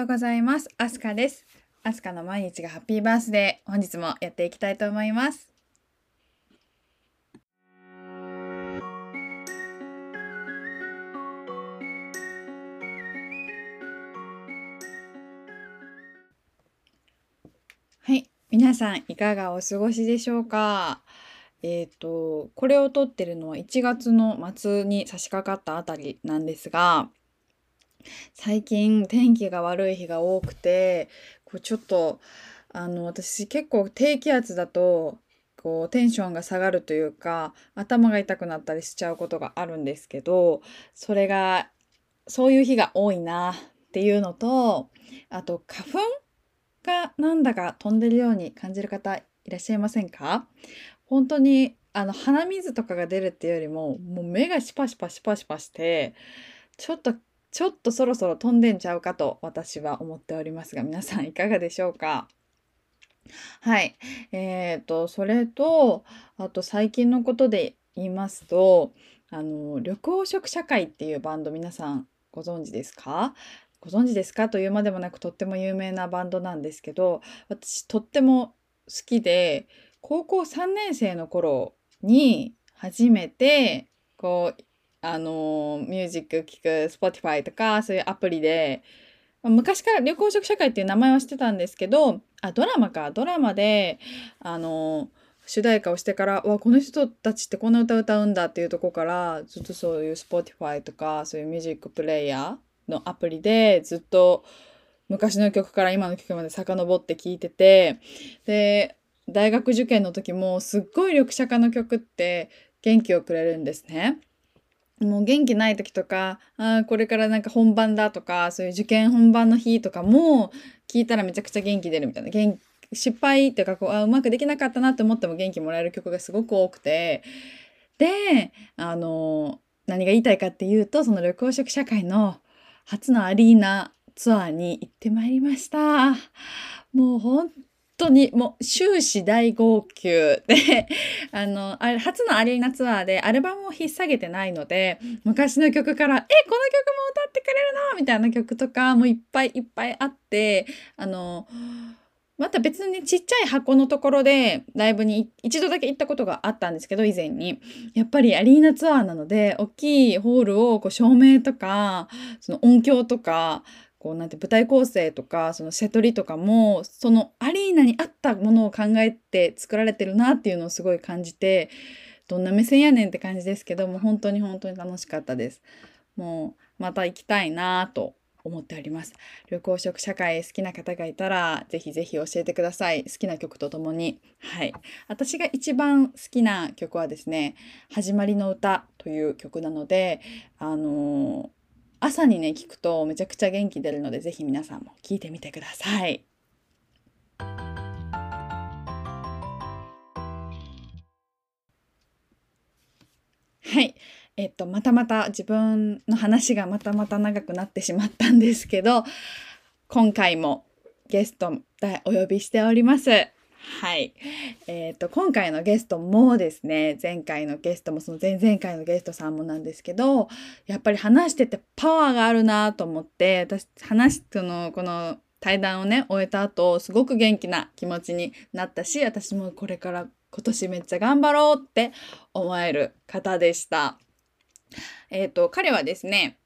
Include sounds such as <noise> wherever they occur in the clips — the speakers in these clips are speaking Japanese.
ようございます。アスカです。アスカの毎日がハッピーバースデー。本日もやっていきたいと思います。はい、皆さんいかがお過ごしでしょうか？えっ、と、これを撮ってるのは1月の末に差し掛かったあたりなんですが、最近天気が悪い日が多くて、こうちょっと、あの、私結構低気圧だと、こうテンションが下がるというか、頭が痛くなったりしちゃうことがあるんですけど、それが、そういう日が多いなっていうのと、あと花粉がなんだか飛んでるように感じる方いらっしゃいませんか？本当にあの鼻水とかが出るっていうよりももう目がシパシパシパシパしてちょっとちょっとそろそろ飛んでんちゃうかと私は思っておりますが皆さんいかがでしょうか？はい。えっ、ー、と、それと、あと最近のことで言いますと、あの、緑黄色社会っていうバンド皆さんご存知ですか？ご存知ですかというまでもなくとっても有名なバンドなんですけど、私とっても好きで、高校3年生の頃に初めて、こう、あのミュージック聴く Spotify とかそういうアプリで、昔から緑黄色社会っていう名前はしてたんですけどあドラマかドラマであの主題歌をしてからわこの人たちってこんな歌歌うんだっていうとこからずっとそういう Spotify とかそういうミュージックプレイヤーのアプリでずっと昔の曲から今の曲まで遡って聴いててで大学受験の時もすっごい緑茶化の曲って元気をくれるんですね。もう元気ない時とか、あこれからなんか本番だとか、そういう受験本番の日とかも聞いたらめちゃくちゃ元気出るみたいな。元失敗っていうかこうあうまくできなかったなって思っても元気もらえる曲がすごく多くてであの何が言いたいかっていうとその緑黄色社会の初のアリーナツアーに行ってまいりました。もう本当にもう終始大号泣で <laughs> あのあれ初のアリーナツアーでアルバムを引っ提げてないので昔の曲から「えこの曲も歌ってくれるの?」みたいな曲とかもいっぱいいっぱいあってあのまた別にちっちゃい箱のところでライブに一度だけ行ったことがあったんですけど以前にやっぱりアリーナツアーなので大きいホールをこう照明とかその音響とかこうなんて舞台構成とかそのセトリとかもそのアリーナに合ったものを考えて作られてるなっていうのをすごい感じてどんな目線やねんって感じですけども本当に本当に楽しかったです。もうまた行きたいなと思っております。旅行食社会好きな方がいたらぜひぜひ教えてください。好きな曲とともに。はい。私が一番好きな曲はですね、始まりの歌という曲なので、あのー朝にね聞くとめちゃくちゃ元気出るので是非皆さんも聞いてみてください。はい。えっと、またまた自分の話がまたまた長くなってしまったんですけど、今回もゲストお呼びしております。はい。えっ、ー、と、今回のゲストもですね、前回のゲストもその前々回のゲストさんもなんですけど、やっぱり話しててパワーがあるなと思って、私、話、その、この対談をね、終えた後、すごく元気な気持ちになったし、私もこれから今年めっちゃ頑張ろうって思える方でした。えっ、ー、と、彼はですね、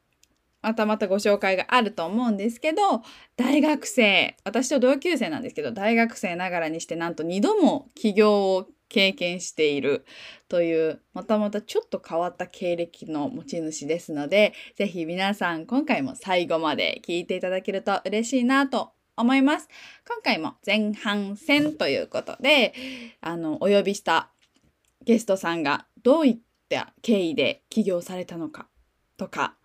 またまたご紹介があると思うんですけど大学生私と同級生なんですけど大学生ながらにしてなんと2度も起業を経験しているというまたまたちょっと変わった経歴の持ち主ですので是非皆さん今回も最後まで聞いていただけると嬉しいなと思います。今回も前半戦ということであのお呼びしたゲストさんがどういった経緯で起業されたのかとか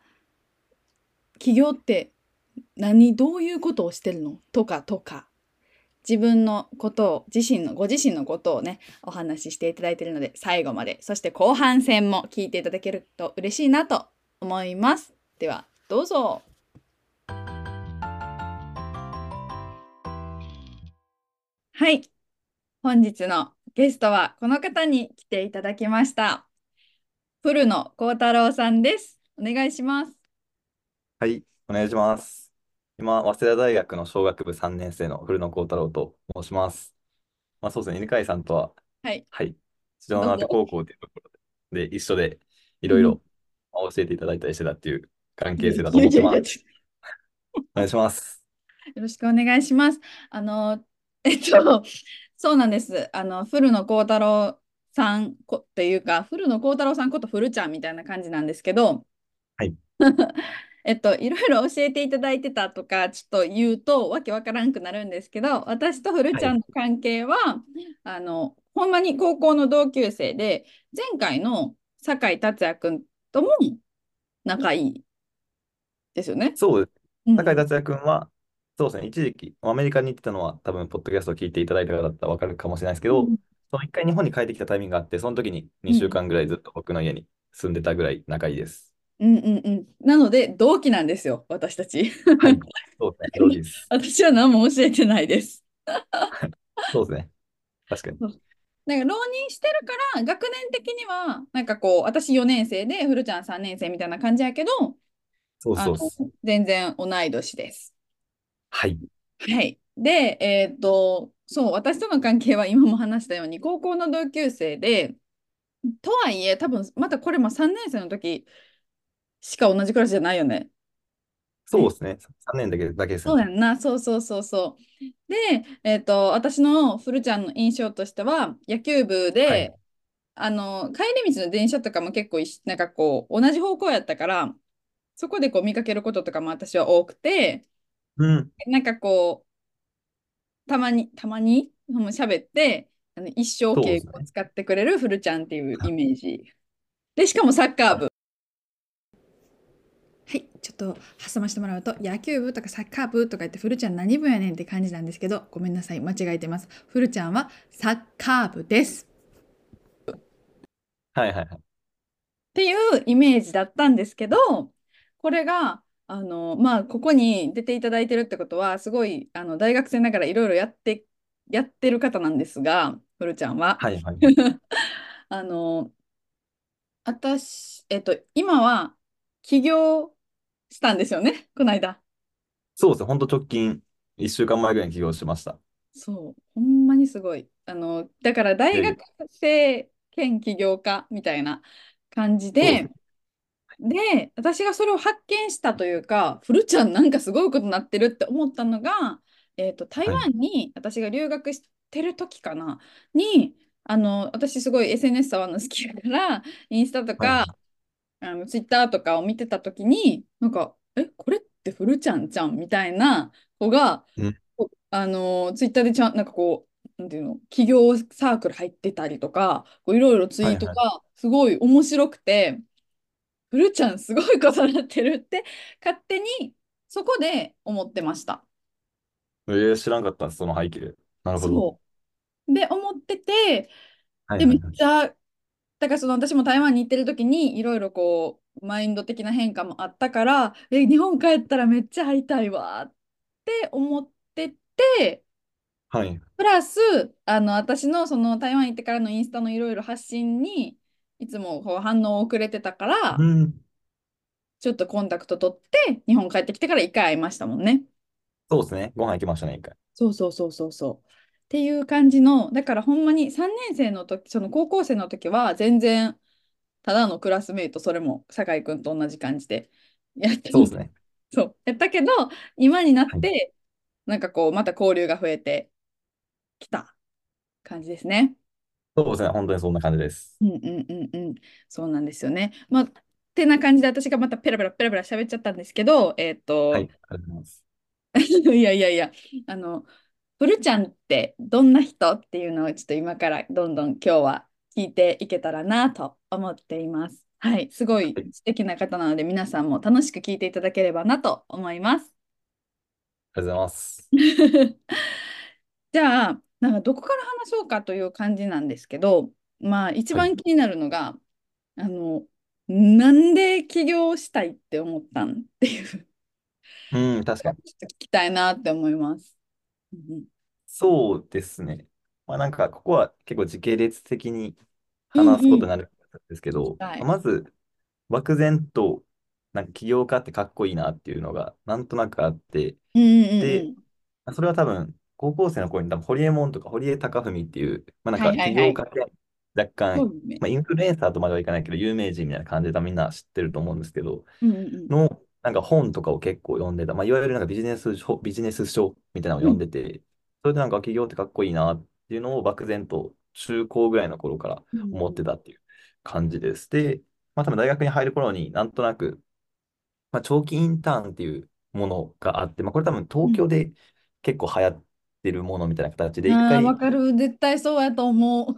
起業って何どういうことをしてるの？とかとか。自分のことを自身のご自身のことをねお話ししていただいているので最後まで。そして後半戦も聞いていただけると嬉しいなと思います。ではどうぞ。はい。本日のゲストはこの方に来ていただきました。古野幸太郎さんです。お願いします。はい、お願いします。今、早稲田大学の商学部3年生の古野幸太郎と申します。まあ、そうですね、犬飼さんとは、はい。はい、白どうぞ。縄手高校というところで、で一緒でいうん。ろいろ教えていただいたりしてたっていう関いや係性だと思ってます。ちお願いします。よろしくお願いします。あの、えっと、そうなんです。あの、古野幸太郎さんこっていうか、古野幸太郎さんこと古ちゃんみたいな感じなんですけど、はい。<laughs> えっと、いろいろ教えていただいてたとか、ちょっと言うとわけわからんくなるんですけど、私と古はい。ちゃんの関係は、あの、ほんまに高校の同級生で、前回の酒井達也君とも仲いいですよね。そう。酒井達也君は、そうですね、一時期、アメリカに行ってたのは、多分、ポッドキャストを聞いていただいた方だったら分かるかもしれないですけど、うん。その一回日本に帰ってきたタイミングがあって、その時に2週うん。間ぐらいずっと僕の家に住んでたぐらい仲いいです。うんうんうん。なので、同期なんですよ、私たち。はい。そうですね、同期です。<laughs> 私は何も教えてないです。<laughs> そうですね、確かに。なんか浪人してるから、学年的には、なんかこう、私4年生で、古ちゃん3年生みたいな感じやけど、そうそう。全然同い年です。はい。はい。で、えーっと、そう、私との関係は今も話したように、高校の同級生で、とはいえ、多分またこれも3年生の時しか同じクラスじゃないよね。え、そうですね、3年だけ、だけですね。そうやんな。そうそうそうそう。で、えーっと、私の古ちゃんの印象としては、野球部はい。で、あの、帰り道の電車とかも結構なんかこう、同じ方向やったから、そこでこう見かけることとかも私は多くて、うん。なんかこう、たまに、たまに、もう喋って、あの一生敬語を。使ってくれる古ちゃんっていうイメージ。で、しかもサッカー部。と挟ましてもらうと、野球部とかサッカー部とか言って、古ちゃん何部やねんって感じなんですけど、ごめんなさい、間違えてます。古ちゃんはサッカー部です。はいはいはい。っていうイメージだったんですけど、これが、あの、まあ、ここに出ていただいてるってことは、すごい、あの、大学生ながらいろいろやって、やってる方なんですが、ふるちゃんは。はいはいはい。<laughs> あの、私、えっと、今は起業したんですよね、この間。そうですね、本当直近1週間前ぐらいに起業しました。そう、ほんまにすごい。あの、だから大学生兼起業家みたいな感じで、そうですね。で、私がそれを発見したというか、フルちゃんなんかすごいことになってるって思ったのが、えっと、台はい。湾に私が留学してる時かな、に、あの、私すごい SNS 触るの好きだから、インスタとか。あの、ツイッターとかを見てた時に、なんか、え、これってフルちゃんじゃんみたいな子が、うん。こあの、ツイッターでちゃん、なんかこう、なんていうの、企業サークル入ってたりとか、こういろいろツイはいはい。ートがすごい面白くて、フルちゃんすごいことになってるって勝手にそこで思ってました。えー、知らんかったです、その背景。なるほど。で、思ってて、で、めっはいはいはい。ちゃ、だからその私も台湾に行ってる時にいろいろこう、マインド的な変化もあったから、え、日本帰ったらめっちゃ会いたいわって思ってて、はい。プラス、あの、私のその台湾行ってからのインスタのいろいろ発信にいつもこう反応をくれてたから、うん。ちょっとコンタクト取って日本帰ってきてから一回会いましたもんね。そうですね。ご飯行きましたね、一回。そうそうそうそうそう。っていう感じの、だからほんまに3年生の時、その高校生の時は全然ただのクラスメイト、それも酒井君と同じ感じでやって。そうですね。そう。やったけど、今になっはい。て、なんかこう、また交流が増えてきた感じですね。そうですね。本当にそんな感じです。うんうんうんうん。そうなんですよね。まあ、ってな感じで私がまたペラペラペラペラ喋っちゃったんですけど、えっはい。と、ありがとうございます。<laughs> いやいやいや、あの、プルちゃんってどんな人？っていうのをちょっと今からどんどん今日は聞いていけたらなと思っています。はい、すごいはい。素敵な方なので皆さんも楽しく聞いていただければなと思います。ありがとうございます。<laughs> じゃあ、なんかどこから話そうかという感じなんですけど、まあ一はい。番気になるのが、あの、なんで起業したいって思ったんっていううん、確かに。<laughs> ちょっと聞きたいなって思います。うんそうですね。まあなんか、ここは結構時系列的にうん話すうん。ことになるんですけど、はい。まず、漠然と、なんか起業家ってかっこいいなっていうのがなんとなくあって、うんうんうで、ん。それは多分、高校生の頃に多分、ホリエモンとか堀江貴文っていう、まあなんはいかはいはい。起業家で若干。まあインフルエンサーとまではいかないけど、有名人みたいな感じでみんな知ってると思うんですけど、うんうんの、なんか本とかを結構読んでた、まあいわゆるなんかビジネス書、ビジネス書みたいなのをうん。読んでて、それでなんか起業ってかっこいいなっていうのを漠然と中高ぐらいの頃から思ってうんたっていう感じです。で、まあ多分大学に入る頃になんとなく、まあ、長期インターンっていうものがあって、まあ、これ多分うん。東京で結構流行ってるものみたいな形で、一ああ、わ回、かる。絶対そうやと思う。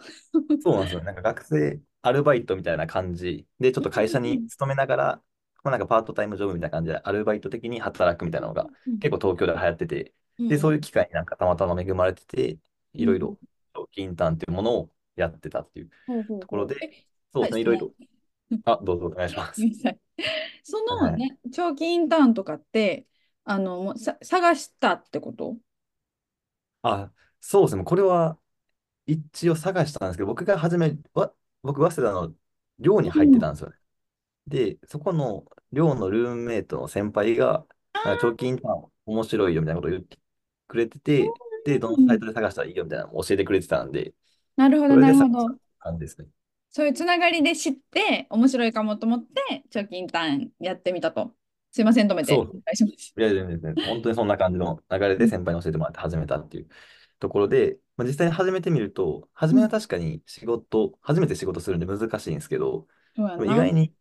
そうなんですよ。なんか学生アルバイトみたいな感じで、ちょっうんと会社うんに勤めながら、まあ、なんかパートタイムジョブみたいな感じでアルバイト的に働くみたいなのがうん結構東京で流行ってて、で、うんうんそういう機会になんかたまたま恵まれてて。いろいろ長期インターンっていうものをやってたっていう。ところで、そうですね、いろいろ。<laughs> あ、どうぞお願いします。ごめんなさい。<laughs> そはい。のね、長期インターンとかって、あの、もうさ、探したってこと？あ、そうですね、これは一応探したんですけど、僕が初め、わ、僕、早稲田の寮に入ってうんたんですよね。で、そこの寮のルームメイトの先輩が、なんか貯金ン面白いよみたいなことを言ってくれてて、で、どのうんサイトで探したらいいよみたいなのを教えてくれてたんで、なるほど、それなでるほど。感じですね。そういうつながりで知って、面白いかもと思って、長期インターンやってみたと。すいません、止めて。おそう。願いします。いや、全然全然、本当にそんな感じの流れうんで先輩に教えてもらって始めたっていうところで、まあ、実際に始めてみると、初めはうん確かに仕事、初めて仕事するんで難しいんですけど、そうやな。意外に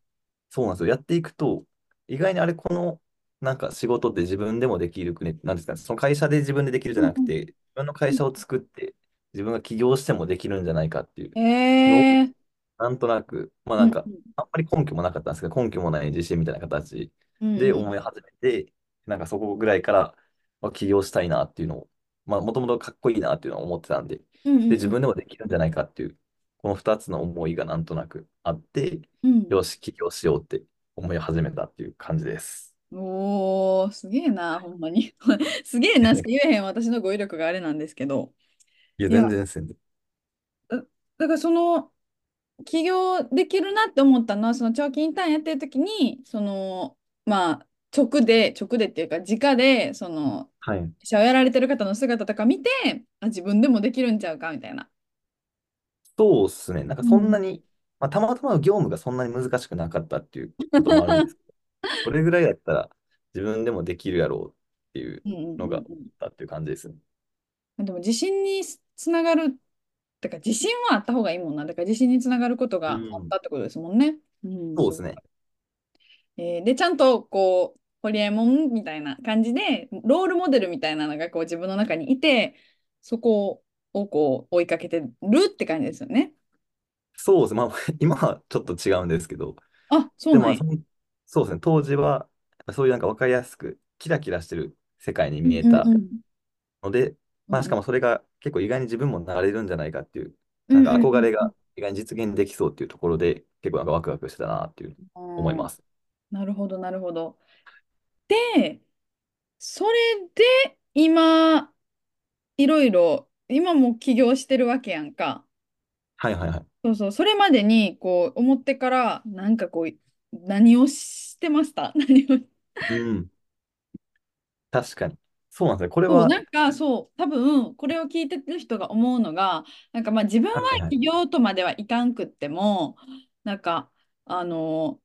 そうなんですよ。やっていくと、意外にあれ、この、なんか仕事って自分でもできるくね、なんですかね、その会社で自分でできるじゃなくて、自分の会うん社を作って、自分が起業してもできるんじゃないかっていうえのを、ー、なんとなく、まあなんか、あんまり根拠もなかったんですけど、根拠もない自信みたいな形で思い始めて、なんかそこぐらいから、まあ、起業したいなっていうのを、まあもともとかっこいいなっていうのを思ってたんで、で、うんうんうん。自分でもできるんじゃないかっていう、この2つの思いがなんとなくあって、うんよし、起業しようって思い始めたっていう感じです。おー、すげえな、ほんまに。<laughs> すげえなしか言えへん私の語彙力があれなんですけど。いや、全然全然。だだからその、起業できるなって思ったのは、その長期インターンやってる時に、その、まあ、直で、直でっていうか、直で、その、はい。会社をやられてる方の姿とか見て、あ、自分でもできるんちゃうかみたいな。そうですね。なんかうん。そんなに、まあ、たまたま業務がそんなに難しくなかったっていうこともあるんですけど、これぐらいだったら自分でもできるやろうっていううんうんのがあっうんたっていう感じですね。うん。でも自信につながる、だから自信はあった方がいいもんな。だから自信につながることがあっうん。たってことですもんね。うん、そう。そうですね。えーで、ちゃんとこう、ホリエモンみたいな感じで、ロールモデルみたいなのがこう自分の中にいて、そこをこう追いかけてるって感じですよね。そうですね。まあ、<laughs> 今はちょっと違うんですけど、あ、そうでもまあ、なんや。その、そうですね。当時は、そういうなんか分かりやすく、キラキラしてる世界にうん見えたうんうんので、まあ、しかもそれが結構意外に自分もなれるんじゃないかっていう、なんか憧れが意外に実現できそうっていうところで、結構なんかワクワクしてたなっていう思いうんます。なるほど、なるほど。で、それで今、いろいろ、今も起業してるわけやんか。はいはいはい。そうそう、それまでにこう思ってから、なんかこう、何をしてました？<laughs> 何を？うん。確かに。そうなんですね。これそう、は、なんかそう、多分これを聞いてる人が思うのが、なんかまあ自分ははいはい。起業とまではいかんくっても、なんか、あの、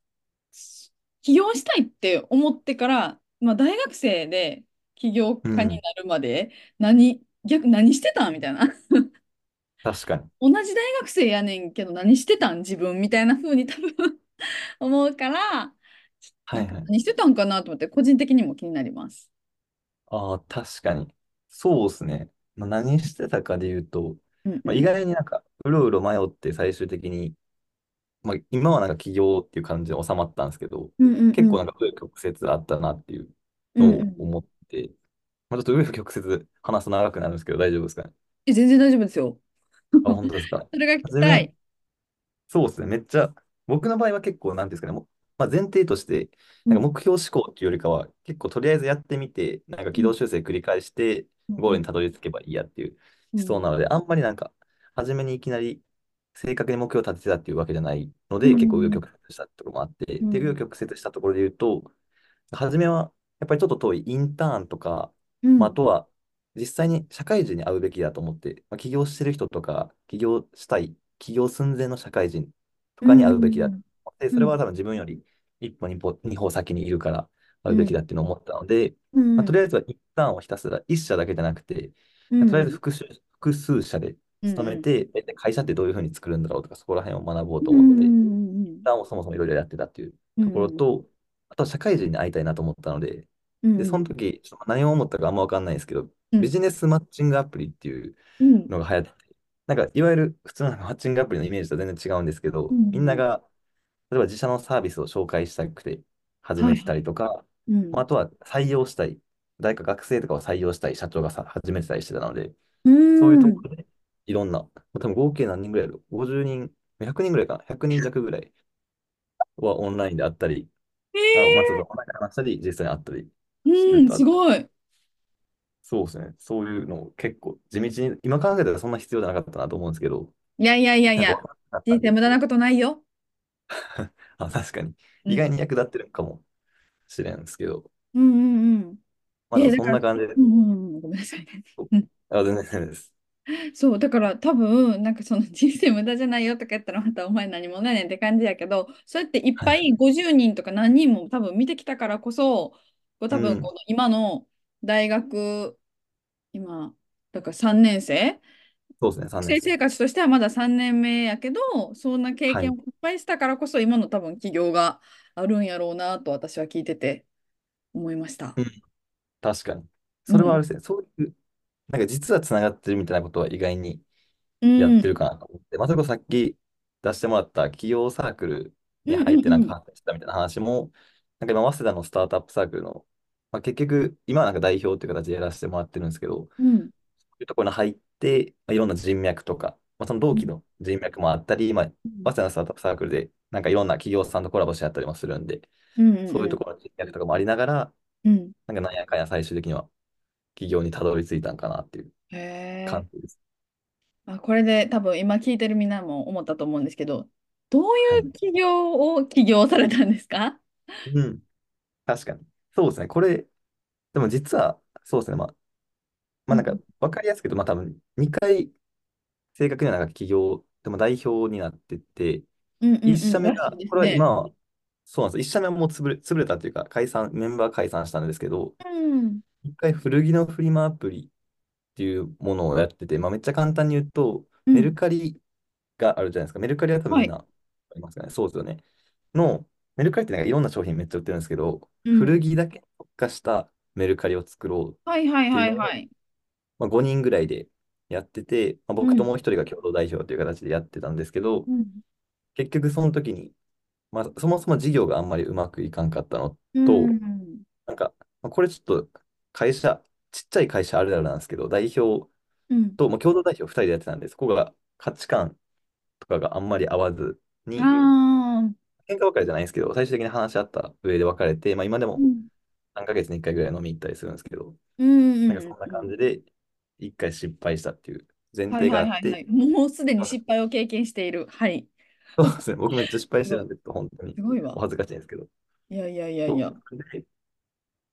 起業したいって思ってから、まあ、大学生で起業うん。家になるまで、何、逆、何してたん？みたいな。確かに。同じ大学生やねんけど、何してたん？自分みたいな風に多分 <laughs> 思うから、はいはい。何してたんかなと思って、個人的にも気になります。ああ、確かに。そうですね。まあ、何してたかで言うと、まあ、意うんうん。外になんか、うろうろ迷って最終的に、まあ、今はなんか起業っていう感じで収まったんですけど、うんうんうん。結構なんか、曲折あったなっていううんうん。のを思って、まあ、ちょっと紆余曲折話すと長くなるんですけど、大丈夫ですかね？え、全然大丈夫ですよ。あ、本当ですか？<laughs> それが聞きたい。そうですね。めっちゃ、僕の場合は結構、なんていうんですかね、もうまあ、前提として、なんかうん目標思考っていうよりかは、結構とりあえずやってみて、なんか軌道うん修正繰り返して、うんゴールにたどり着けばいいやっていううん思想なので、あんまりなんか、初めにいきなり、正確に目標を立ててたっていうわけじゃないのうで、結構紆余ん。曲折したところもあって、で、紆余うん。曲折したところで言うと、初めはやっぱりちょっと遠いインターンとか、まあ、あうん。とは実際に社会人に会うべきだと思って、まあ、起業してる人とか、起業したい、起業寸前の社会人とうかに会うべきだとん。思って、うん。それは多分自分より一歩、二歩、二歩先にいるから会うべきだうん。っていうのを思ったので、まあ、とうん。りあえずはインターンをひたすら一社だけじゃなくて、うとりあえずん。複数、複数社でうん。勤めて、大体会社ってどういうふうに作るんだろうとか、そこら辺を学ぼううと思って、インん。ターンをそもそもいろいろやってたっていうところうん。と、あとは社会人に会いたいなと思ったので、で、そのうん。時、ちょっと何を思ったかあんま分かんないですけど、うん。ビジネスマッチングアプリっていううん。のが流行ってて、なんかいわゆる普通のマッチングアプリのイメージと全然違うんですけど、みんなが例えば自社のサービスを紹介したくて始めてた。りとか、うん。まああとは採用したい、誰か学生とかを採用したい社長がさ始めてたりしてたので、うそういうとん。ころでいろんな、多分合計何人ぐらいやろ ?50 人、100人ぐらいかな ?100 人弱ぐらいはオンラインであったり、あ、まあ、ちょっとええオンラインで話したり、実際に会ったりうん、た。すごい。そうですね。そういうのを結構地道に、今考えたらそんな必要じゃなかったなと思うんですけど、いやいやいやいや、<laughs> 人生無駄なことないよ。<laughs> あ、確かに。意外うん。に役立ってるかもしれんですけど、うんうんうん。え、まあそんな感じで、うんうんうん、ごめんなさいね。あ、全然です。そう、だから多分、なんかその人生無駄じゃないよとか言ったらまたお前何もないねんって感じやけど、そうやっていっはい。ぱい50人とか何人も多分見てきたからこそ、こう多うん。分この今の大学、今、だから3年生？そうですね、3年生。学生生活としてはまだ3年目やけど、そんな経はい。験をいっぱいしたからこそ今の多分企業があるんやろうなと私は聞いてて思いました。うん。確かに。うん。それはあれですね。そういう、なんか実はつながってるみたいなことは意外にうん。やってるかなと思って、まあ、それこそさっき出してもらった企業サークルうんに入ってなんかうん発展したみたいな話も、なんか今、早稲田のスタートアップサークルの、まあ、結局、今はなんか代表っていう形でやらせてもらってるんですけど、うん。そういうところに入って、まあ、いろんな人脈とか、まあ、その同期うん。の人脈もあったり、まあ、うん早稲田のスタートアップサークルで、なんかいろんな企業さんとコラボしてやったりもするんで、うんそういううんところの人脈とかもありながら、うん。なんかなんやかんや最終的には企業にたどり着いたんかなっていう。感じです。あ、これで多分今聞いてるみんなも思ったと思うんですけど、どうはい。いう起業を起業されたんですか？うん。確かに。そうですね。これ、でも実は、そうですね。まあ、まあなんか、うんわかりやすく言うと、まあ多分、2回、正確にはなんか企業、でも代表になってて、うんうん1うん。らしい社目が、これはですね。今は、そうなんです。1社目はもう潰れ、潰れたというか、解散、メンバー解散したんですけど、うん。一回古着のフリマアプリっていうものをやってて、まあめっちゃ簡単に言うと、メルうん。カリがあるじゃないですか。メルカリは多分はい。みんな、ありますかね。そうですよね。の、メルカリってなんかいろんな商品めっちゃ売ってるんですけど、うん。古着だけに特化したメルカリを作ろうっはいはいはいはい。まあ、5人ぐらいでやってて、まあ、うん。僕ともう一人が共同代表という形でやってたんですけど、うん。結局その時に、まあ、そもそも事業があんまりうまくいかんかったのうと、ん。なんか、まあ、これちょっと会社、ちっちゃい会社あるあるなんですけど、代表うん。と、まあ、共同代表2人でやってたんで、そこが価値観とかがあんまり合わずあに、あ。喧嘩別れじゃないんですけど、最終的に話し合った上で別れて、まあ、今でもうん3ヶ月に1回ぐらい飲み行ったりするんですけど、うんうんなんかそんな。感じで、1回失敗したっていう前はい提があって、はいはいはい。もうすでに失敗を経験している。はい。そうですね。僕めっちゃ失敗。してるんで、本当にすごいわ。お恥ずかしいんですけど。いやいやいやいや。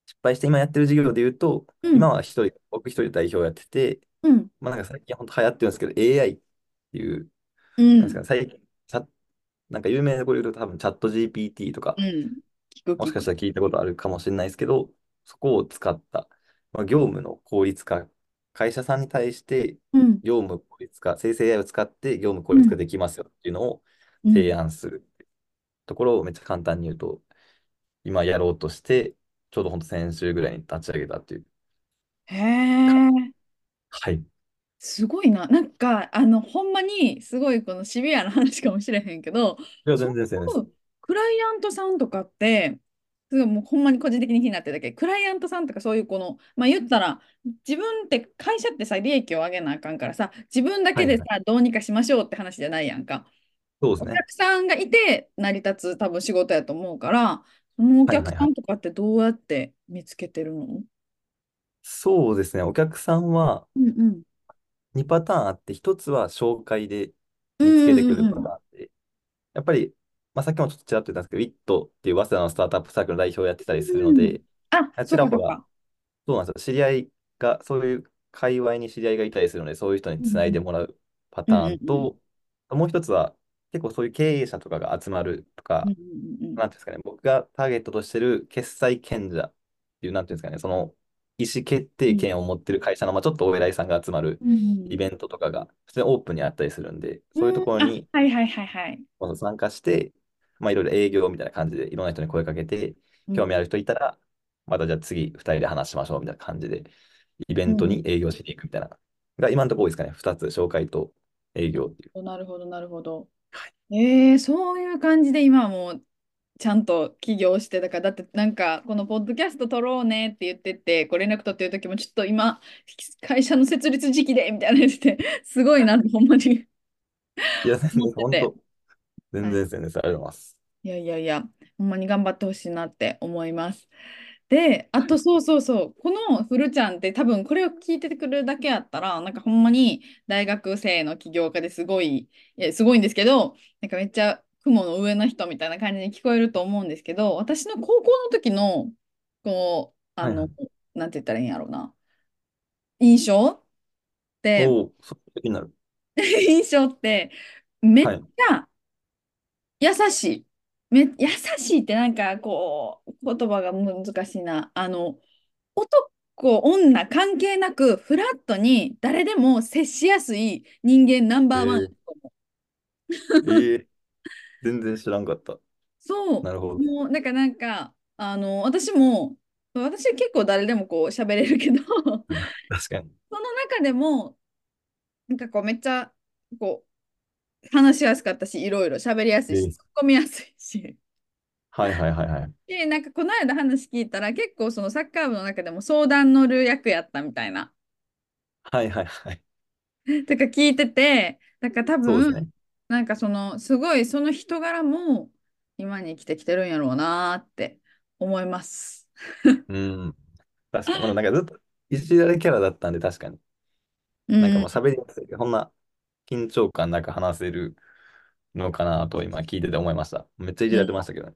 失敗して今やってる事業で言うと、うん。今は一人、僕一人代表やってて、うん。まあなんか最近本当流行ってるんですけど、AI っていう、うん。なんですかね、最近、なんか有名なところ言うと多分チャット GPT とか、うん。聞く聞く。もしかしたら聞いたことあるかもしれないですけど、そこを使った、まあ、業務の効率化、会社さんに対してうん。業務効率化、生成 AI を使って業務効うん。率化できますよっていうのを提うん。案するところをめっちゃ簡単に言うと、今やろうとして、ちょうど本当先週ぐらいに立ち上げたっていうへか。え。はい。いすごいな。なんか、あの、ほんまに、すごいこのシビアな話かもしれへんけど、や、そう全然全然クライアントさんとかって、すごいもうほんまに個人的に気になってるだけ、クライアントさんとかそういうこの、まあ言ったら、自分って会社ってさ、利益を上げなあかんからさ、自分だけでさ、はいはい。どうにかしましょうって話じゃないやんか。おそうですね。客さんがいて成り立つ多分仕事やと思うから、そのお客。さんとかってどうやって見つけてるの？そうですね。お客さんはうんうん。2パターンあって、1つは紹介でうん見つけてうんくるパ。ターンで、やっぱり、まあ、さっきもちょっとちらっと言ったんですけど、ウィットっていう早稲田のスタートアップサークルの代表をやってたりするのうん。で、あ、ちらほら、そっか。そうなんですよ。知り合いが、そういう界隈に知り合いがいたりするので、そういう人につない。でもらうパうんターンうんと、もう一つは、結構そういう経営者とかが集まるとか、なんていうんですかね、僕がターゲットとしてる決済権者っていう、なんていうんですかね、その意思決定うん。権を持ってる会社の、まあ、ちょっとお偉いさんが集まるうん。イベントとかが、普通にオープンにあったりするんで、そういうところにはいはいはいはい。この参加して、まあ、いろいろ営業みたいな感じで、いろんな人に声かけて、うん。興味ある人いたら、またじゃあ次、2人で話しましょうみたいな感じで、イベントにうん。営業しに行くみたいな。が今のところ多いですかね。2つ、紹介と営業っていう。なるほど、なるほど。はい。えー、そういう感じで今はもうちゃんと起業して、だからだってなんかこのポッドキャスト撮ろうねって言ってて、こう連絡取ってる時もちょっと今会社の設立時期でみたいな言ってて、<laughs> すごいなってほんまにいや、全然。本当、全はい然全然、あります。いやいやいや、ほんまに頑張ってほしいなって思います。で、あとそうそうそう、このフルちゃんって多分これを聞いてくるだけやったら、なんかほんまに大学生の起業家ですごい、いや、すごいんですけど、なんかめっちゃ雲の上の人みたいな感じに聞こえると思うんですけど、私の高校の時の、こう、あの、はいはい。なんて言ったらいいんやろうな、印象って、おお、そになる。<laughs> 印象ってめっちはい。ゃ優しい。め、優しいってなんかこう、言葉が難しいな。あの、男、女関係なく、フラットに誰でも接しやすい人間ナンバーワン。えー、えー、全然知らんかった。そなるほう。ど。もう、なんかなんか、あの、私も、私結構誰でもこう喋れるけど、そ確かに。の中でも、なんかこうめっちゃ、こう、話しやすかったし、いろいろ喋りやすいし、えー、突っ込みやすいし。はいはいはいはい。で、なんかこの間話聞いたら、結構そのサッカー部の中でも相談乗る役やったみたいな。はいはいはい。とか聞いてて、だから多分、そうですね。なんかその、すごいその人柄も今に生きてきてるんやろうなって思います。うん。確かに。まあなんかずっといじられキャラだったんで、確かに。うん。なんかもう喋りやすい。こんな緊張感なく話せるのかなと今聞いてて思いました。めっちゃいじられてうんましたけどね。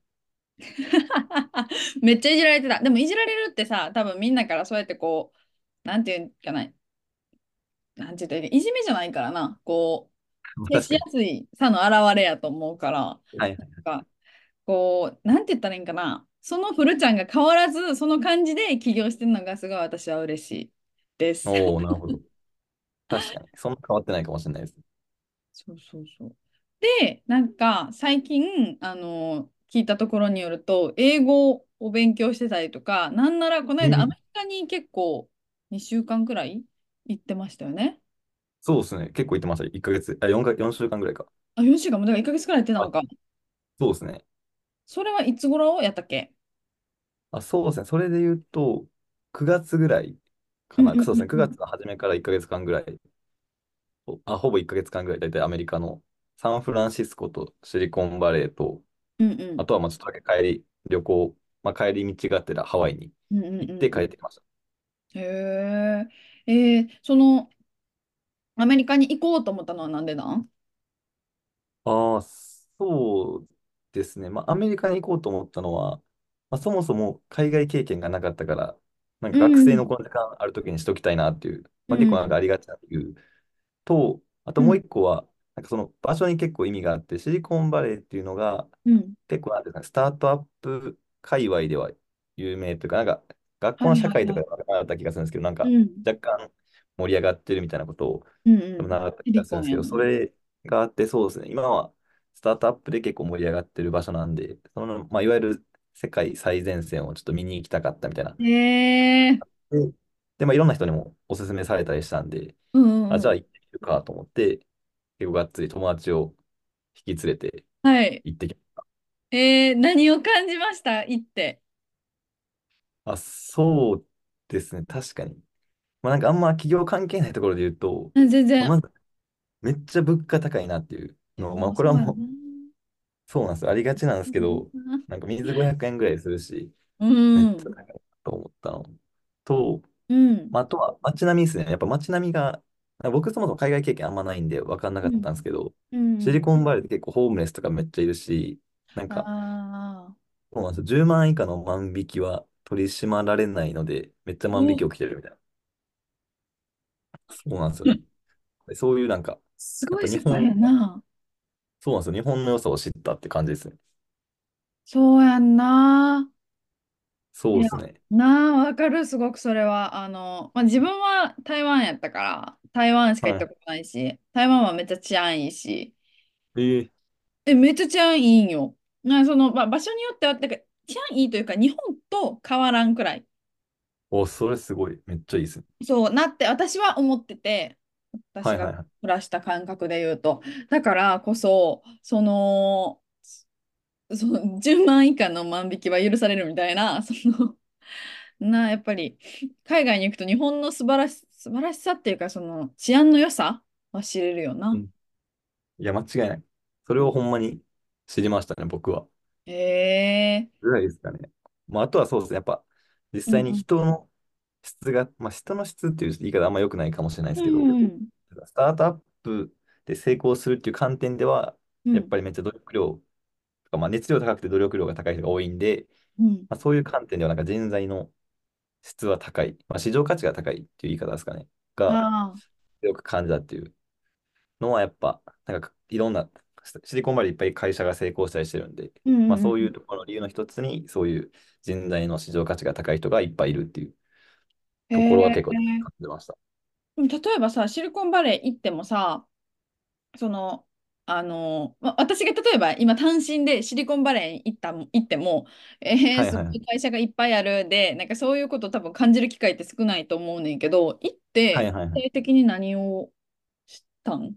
<laughs> めっちゃいじられてた。でもいじられるってさ、多分みんなからそうやってこう、なんていうんかな、なんて言ったらいいいじめじゃないからな、こう、接しや。すいさの表れやと思うから、はいはい。なんかこう、なんて言ったらいいんかな。そのフルちゃんが変わらず、その感じで起業してるのがすごい私は嬉しいです。おお、なるほど。確かに。<laughs> そんな変わってないかもしれないです。そうそうそう。で、なんか最近、あの、聞いたところによると、英語を勉強してたりとか、なんならこの間アメえーリカに結構2週間くらい行ってましたよね。そうですね。結構言ってました。1ヶ月、あ、4か、4週間ぐらいか。あ、4週間も、だから1ヶ月くらい行ってたあ、のか。そうですね。それはいつ頃やったっけ？あ、そうですね。それで言うと、9月ぐらいかな。うんうんそうですね。9うん月の初めから1ヶ月間ぐらい、ほあ、ほぼ1ヶ月間ぐらい、大体アメリカのサンフランシスコとシリコンバレーと、うんうんあとはまあちょっとだけ帰り、旅行、まあ、帰り道がてらハワイにうんうん行って帰ってきました。へえ。えー、そのアメリカに行こうと思ったのはなんでなん？ああ、そうですね。まあ、アメリカに行こうと思ったのは、まあ、そもそも海外経験がなかったから、なんうか学生のん。この時間ある時にしときたいなっていう、まあ、結構なんかうん。ありがちな理由と、あともううん。一個は、なんかその場所に結構意味があって、シリコンバレーっていうのが、うん。結構なんていうんですかね、スタートアップ界隈では有名というか、なんか学校はいの社会とかではいはい。は習った気がするんですけど、なんかうん。若干盛り上がってるみたいなことをうんうん。多分習った気がするんですけど、そ。れがあって、そうですね、今はスタートアップで結構盛り上がってる場所なんで、その、まあ、いわゆる世界最前線をちょっと見に行きたかったみたいな。へえ。で、でまあ、いろんな人にもおすすめされたりしたんで、うんあ、うんうん。じゃあ行ってみるかと思って、結構がっつり友達を引き連れてはい。行ってきました。えー、何を感じました？行って。あ、そうですね、確かに。まあ、なんかあんま企業関係ないところで言うと、うん全まあ、然。まずめっちゃ物価高いなっていうの、まあ。これはもうそうなんですよ。ありがちなんですけど、うんなんか水500円ぐらいするし、うめっちゃん。高いなと思ったのと、うん。まあ、あとは街並みですね。やっぱ街並みが、僕そもそも海外経験あんまないんで分かんなかっうん。たんですけど、うん。シリコンバレーって結構ホームレスとかめっちゃいるし、なんか、ああ。そうなんですよ。10万以下の万引きは取り締まられないので、めっちゃ万引きお、起きてるみたいな。そうなんですよそういうなんか、すごい世界やな。そうなんですよ。日本の良さを知ったって感じですね。そうやんな。そうですね。なあ、わかる、すごくそれは。あの、まあ、自分は台湾やったから、台湾しか行ったはことないし、台湾はめっちゃ治安いいし、い。えー、え、めっちゃ治安いいんよ。なその、まあ、場所によっては、なんか治安いいというか、日本と変わらんくらい。お、それすごい。めっちゃいいですね。そうなって私は思ってて、私が暮はいはいはい。らした感覚で言うと。だからこそ、その、その10万以下の万引きは許されるみたいな、<laughs> その、な、やっぱり海外に行くと日本の素晴らし、素晴らしさっていうか、その治安の良さは知れるよな。うん。いや、間違いない。それをほんまに知りましたね、僕は。へえ。ぐらいですかね。まあ、あとはそうですね。やっぱ、実際にうん人の質が、まあ、人の質っていう言い方あんま良くないかもしれないでうすけど、ん。スタートアップで成功するっていう観点では、うん。やっぱりめっちゃ努力量とか、まあ、熱量高くて努力量が高い人が多いんで、うん。まあ、そういう観点ではなんか人材の質は高い、まあ、市場価値が高いっていう言い方ですかね、が。よく感じたっていうのはやっぱ、なんかいろんな、シリコンバレーいっぱい会社が成功したりしてるんで、うんまあ、そういうところの理由の一つに、そういう人材の市場価値が高い人がいっぱいいるっていうへところは結構え。感じました。でも例えばさ、シリコンバレー行ってもさ、その、あの、ま、私が例えば今単身でシリコンバレーに行った、行っても、えー、はいはい会社がいっぱいあるで、なんかそういうこと多分感じる機会って少ないと思うねんけど、行ってはいはいはい。具体的に何を知ったん？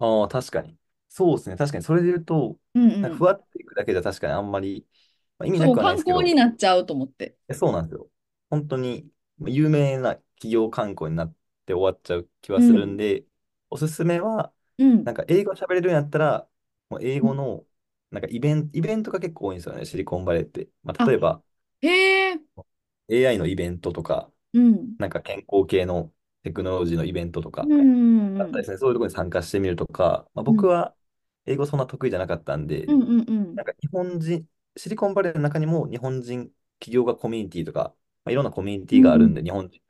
ああ、確かに。そうですね。確かにそれで言うと、うんうん。なんかふわっていくだけじゃ確かにあんまり、まあ、意味なそう、くはない観光にですけど、なっちゃうと思って。えそうなんですよ。本当に有名な企業観光になって終わっちゃう気はするんうん。で、おすすめは、うん。なんか英語喋れるんやったら、もう英語のなんかイベント、イベントが結構多いんですよね、シリコンバレーって。まあ、あ、例えばへえ。AI のイベントとか、うん。なんか健康系のテクノロジーのイベントとか、うんうんうん。あったですね、そういうところに参加してみるとか、まあ、うん。僕は英語そんな得意じゃなかったんで、うんうんうん。なんか日本人、シリコンバレーの中にも日本人企業がコミュニティとか、まあ、いろんなコミュニテ。ィがあるんで、日本人、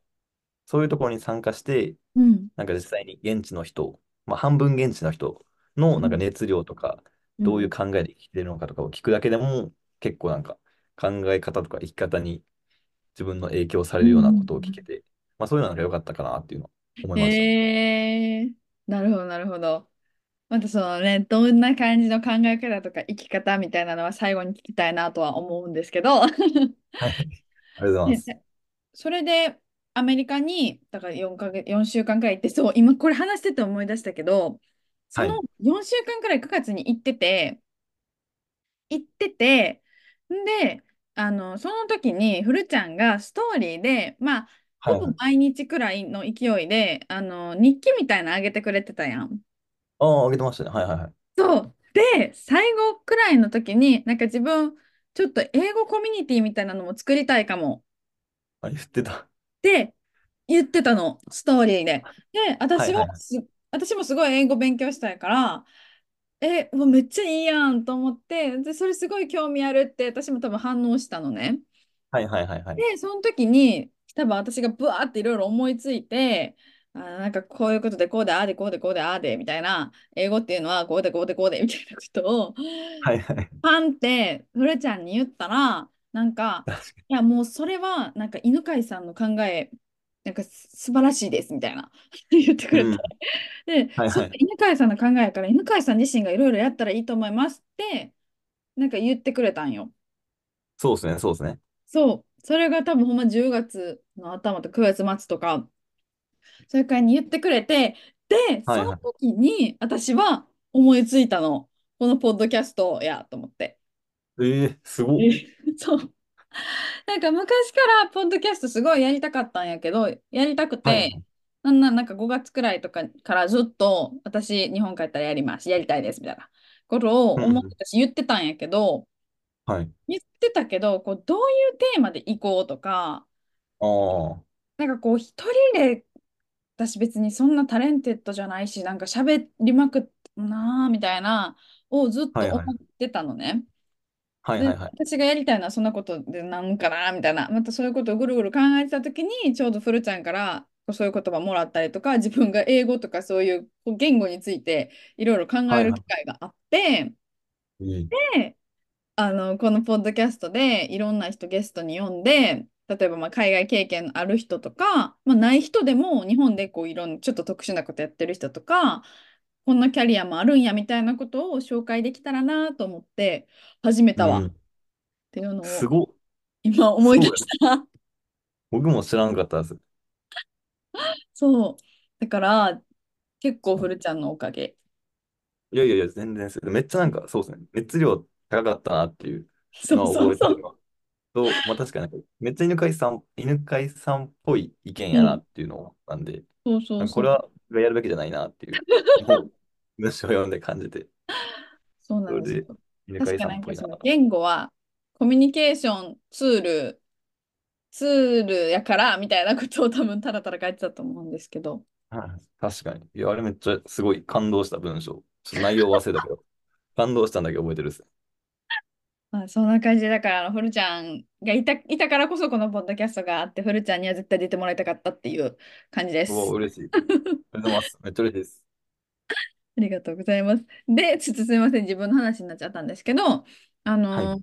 そういうところに参加して、うん。なんか実際に現地の人、まあ、半分現地の人のなんか熱量とか、どういううん。考えで生きてるのかとかを聞くだけでも、結構なんか考え方とか生き方に自分の影響されうんるようなことを聞うんけて、まあ、そういうのが良かったかなっていうのを思いましたえ。なるほど、なるほど。またそのね、どんな感じの考え方とか生き方みたいなのは最後に聞きたいなとは思うんですけど。はい。ありがとうございまねす。<laughs> それでアメリカに、だから4か月、4週間くらい行って、そう、今これ話してて思い出したけど、そのはい。4週間くらい9月に行ってて、行ってて、んで、あの、その時に、フルちゃんがストーリーで、まあ、ほぼ。毎日くらいの勢いで、あの、日記みたいなの上げてくれてたやん。ああ、あげてましたね。はいはいはい。そう。で、最後くらいの時に、なんか自分、ちょっと英語コミュニティみたいなのも作りたいかもあ、言ってた。って言ってたの、ストーリーで。で、私ははいはいはい。す、私もすごい英語勉強したいから、え、もうめっちゃいいやんと思って、で、それすごい興味あるって私も多分反応したのね。はいはいはいはい。で、その時に、多分私がブワーっていろいろ思いついて、あ、なんかこういうことでこうでああでこうでこうでああでみたいな、英語っていうのはこうでこうでこうでみたいなことをはいはい。パンってフレちゃんに言ったら、なんか、いやもうそれはなんか犬飼さんの考え、なんかす素晴らしいですみたいな言ってくに。れて。うん。で、はいはい。犬飼さんの考えやから、犬飼さん自身がいろいろやったらいいと思いますって、なんか言ってくれたんよ。そうですね、そうですね。そう。それが多分ほんま10月の頭と9月末とか、それからに言ってくれて、で、その。時に私は思いついたの。このポッドキャストやと思って。ええすごっ。えそう。なんか昔からポッドキャストすごいやりたかったんやけど、やりたくて、はいはい。なんなん、なんか5月くらいとかからずっと私日本帰ったらやります、やりたいですみたいなことを。思ってたし言ってたんやけど、はい。言ってたけど、こうどういうテーマで行こうとか、ああ。なんかこう一人で私別にそんな talented じゃないし、なんか喋りまくったなーみたいな、をずっとはいはい。思ってたのね。で、はいはいはい。私がやりたいのはそんなことでなんかなみたいな、またそういうことをぐるぐる考えてた時に、ちょうどフルちゃんからそういう言葉もらったりとか、自分が英語とかそういう言語についていろいろ考える機会があって、い。いい。で、あの、このポッドキャストでいろんな人ゲストに呼んで、例えばまあ海外経験ある人とか、まあ、ない人でも日本でこういろんなちょっと特殊なことやってる人とか、こんなキャリアもあるんやみたいなことを紹介できたらなと思って始めたわっうん。ていうのをすごっ。今思い出。した。僕も知らんかったです。<laughs> そう。だから結構フルちゃんのおかげ。いやいやいや、全然。めっちゃなんか、そうですね。熱量高かったなっていうそうのはそうそう。覚えてるのと、まあ確かに、めっちゃ犬飼さん、犬飼さんっぽい意見やなうん。っていうのを思ったんで、そうそうそう。これはやるべきじゃないなっていう <laughs> のを文章を読んで感じて、そうなんですよ。犬飼確かさんっぽいな。言語はコミュニケーションツールツールやからみたいなことを多分たらたら書いてたと思うんですけど、はい確かに。いや、あれめっちゃすごい感動した文章。ちょっと内容忘れたけど、感動したんだけど覚えてるっす。まあ、そんな感じでだからあのフルちゃんがいた、いたからこそこのポッドキャストがあってフルちゃんには絶対出てもらいたかったっていう感じでうわ、す。嬉しい。ありがとうございます。<laughs> めっちゃ嬉しいです。ありがとうございます。で、ちょっとすみません、自分の話になっちゃったんですけど、あはい。の、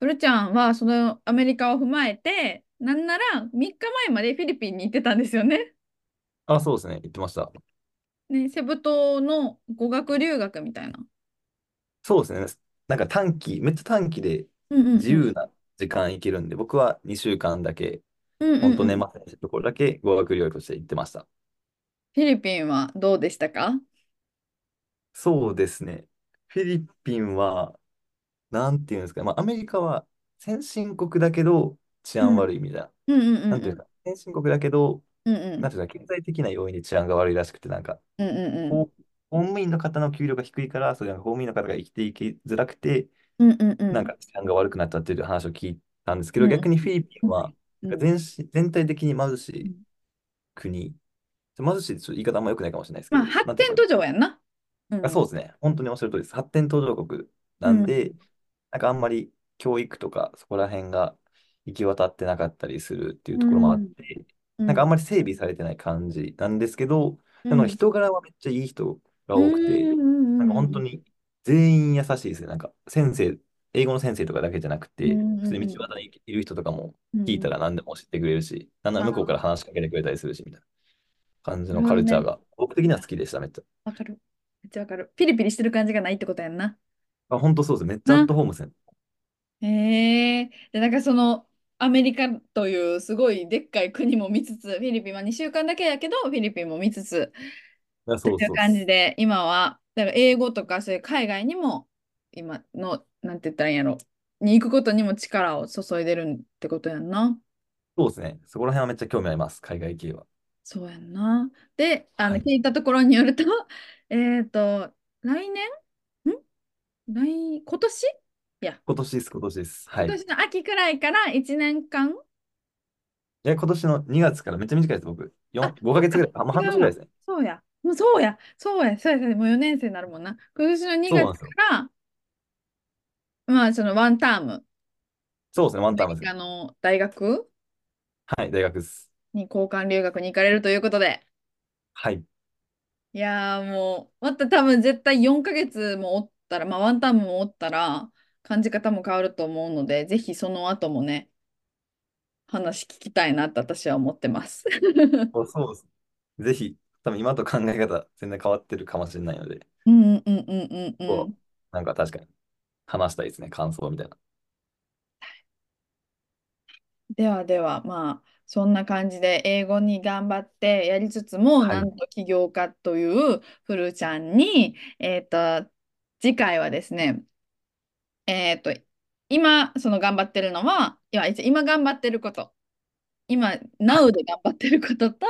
フルちゃんはそのアメリカを踏まえて、なんなら3日前までフィリピンに行ってたんですよね。あ、そうですね。言ってました。ね、セブ島の語学留学みたいな。そうですね。なんか短期、めっちゃ短期でうんうんうん。自由な時間行けるんで、僕は2週間だけ、うんうんうん。本当年末年始のところだけ語学留学として行ってました。フィリピンはどうでしたか？そうですね。フィリピンは、なんていうんですかね、まあ、アメリカは先進国だけど治安うん。悪いみたいな。うんうんうんうん。なんていうか、先進国だけど、うんうん。なんていうか、経済的な要因で治安が悪いらしくて、なんか、うんうんうん。公務員の方の給料が低いから、そういうなんか公務員の方が生きていきづらくて、うんうんうん。なんか治安が悪くなったっていう話を聞いたんですけど、うん逆にフィリピンは、うん。全し全体的に貧しいうん国、貧しいってちょっと言い方あんま良くないかもしれないですけまあ、ど、なんていうか、発展途上やんな。うあ。そうですね。本当におっしゃる通りです。発展途上国うん。なんで、なんかあんまり教育とかそこら辺が行き渡ってなかったりするっていうところもあっうん。て、うん。なんかあんまり整備されてない感じなんですけど、でもうん。人柄はめっちゃいい人がう多くて、ん。なんかうん。本当に全員優しいですね。なんか先生、英語の先生とかだけじゃなくて、うん。普通にうん。道端にいる人とかもうん。聞いたら何でも教えてくれるし、なんなら向こうから話しかけてくれたりするし、みたいな感じの。カルチャーが僕的には好きでした、めっちゃ。わかる。めっちゃわかる。ピリピリしてる感じがないってことやんな。あ、本当そうです。めっちゃアッな。トホームですね。へえ。で、なんかその、アメリカというすごいでっかい国も見つつ、フィリピンは2週間だけやけど、フィリピンも見つつ、そうというそうっす。感じで、今は、だから英語とかそういう海外にも、今の、なんて言ったらいいんやろ、に行くことにも力を注いでるってことやんな。そうですね。そこら辺はめっちゃ興味あります。海外系は。そうやんな。で、あの、はい。聞いたところによると、<laughs> えっと、来年？ん？来、今年？いや、今年です、今年です。はい。今年の秋くらいから1年間？え、今年の2月からめっちゃ短いです、僕。あ、4、5そっか、ヶ月ぐらい。あ、もう半。年ぐらいですね。そうや。もうそうや。そうや。そうや。そうやもう4年生になるもんな。今年の2月かそうなんですよ。ら、まあ、そのワンターム、そうですね、ワンタームですね。アメリカの大学？はい、大学です。に交換留学に行かれるということで。はい。いやーもう、また多分絶対4ヶ月もおったら、まあワンタームもおったら、感じ方も変わると思うので、ぜひその後もね、話聞きたいなと私は思ってます。<laughs> おそうです。ぜひ、多分今と考え方全然変わってるかもしれないので、うんうんうんうんうんなんか確かに話したいですね、感想みたいな。ではでは、まあ、そんな感じで英語に頑張ってやりつつも、はい。なんと起業家というフルちゃんに、えっと、次回はですね、えっと、今、その頑張ってるのは、いや、今頑張ってること、今、はい。Now で頑張ってることと、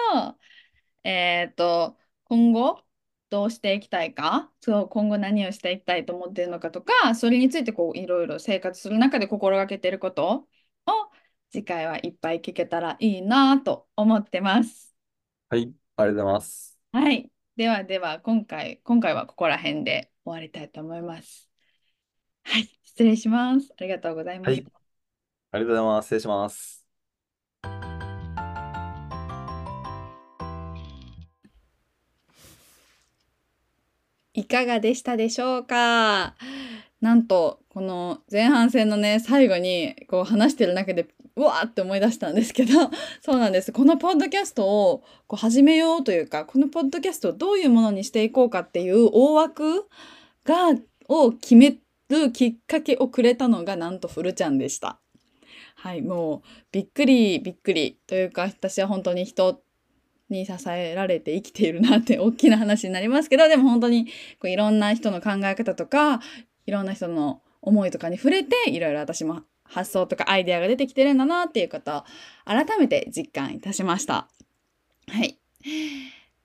えっと、今後、どうしていきたいか、そう、今後何をしていきたいと思っているのかとか、それについてこういろいろ生活する中で心がけていることを次回はいっぱい聞けたらいいなと思ってます。はい。ありがとうございます。はい。ではでは、今回、今回はここら辺で終わりたいと思います。はい。失礼します。ありがとうございまはい。した。ありがとうございます。失礼します。いかがでしたでしょうか？なんと、この前半戦のね、最後にこう話してるだけで、うわーって思い出したんですけど、<laughs> そうなんです。このポッドキャストをこう始めようというか、このポッドキャストをどういうものにしていこうかっていう大枠が、を決めるきっかけをくれたのが、なんとフルちゃんでした。はい、もうびっくりびっくりというか、私は本当に人に支えられて生きているなって大きな話になりますけど、でも本当にこういろんな人の考え方とか、いろんな人の思いとかに触れて、いろいろ私も発想とかアイデアが出てきてるんだなっていうことを改めて実感いたしました。はい。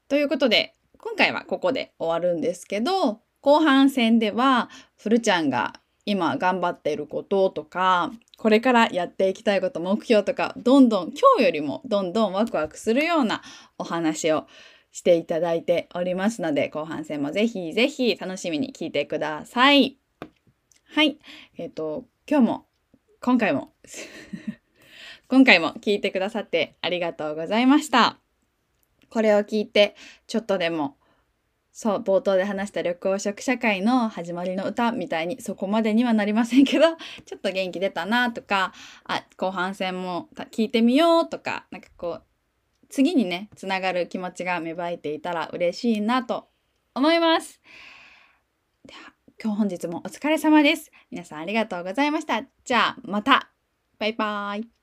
ということで、今回はここで終わるんですけど、後半戦では、ふるちゃんが今頑張っていることとか、これからやっていきたいこと、目標とか、どんどん今日よりもどんどんワクワクするようなお話をしていただいておりますので、後半戦もぜひぜひ楽しみに聞いてください。はい。えっ、と、今日も、今回も、<laughs> 今回も聞いてくださってありがとうございました。これを聞いて、ちょっとでも、そう、冒頭で話した緑黄色社会の始まりの歌みたいにそこまでにはなりませんけど、<laughs> ちょっと元気出たなとか、あ、後半戦も聞いてみようとか、なんかこう、次にね、つながる気持ちが芽生えていたら嬉しいなと思います。では、今日本日もお疲れ様です。皆さんありがとうございました。じゃあ、また。バイバーイ。